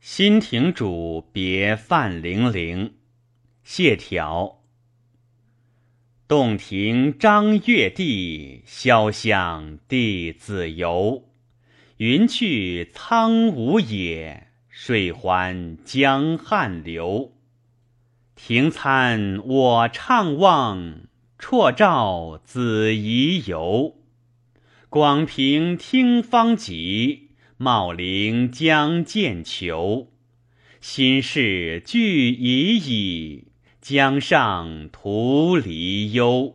新亭主别范零零，谢条。洞庭张月地，潇湘弟子游。云去苍梧野，水还江汉流。庭参我怅望，绰照子怡游。广平听芳集。茂陵将见裘，心事俱已矣。江上徒离忧。